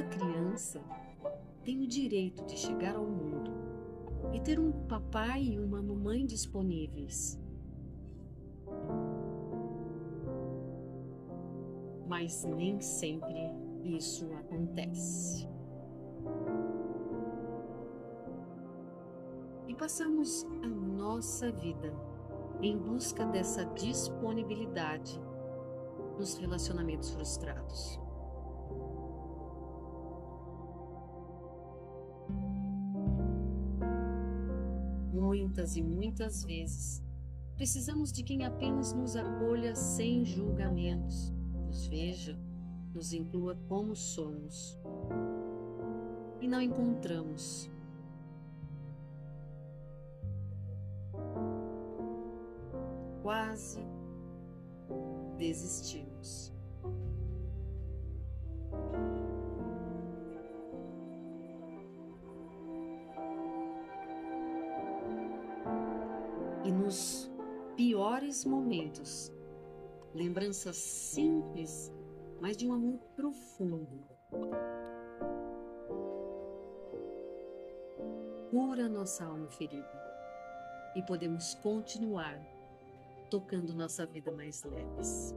criança tem o direito de chegar ao mundo e ter um papai e uma mamãe disponíveis. Mas nem sempre isso acontece. E passamos a nossa vida em busca dessa disponibilidade nos relacionamentos frustrados. Muitas e muitas vezes precisamos de quem apenas nos acolha sem julgamentos, nos veja, nos inclua como somos. E não encontramos quase desistimos. E nos piores momentos, lembranças simples, mas de um amor profundo, cura nossa alma ferida e podemos continuar tocando nossa vida mais leves.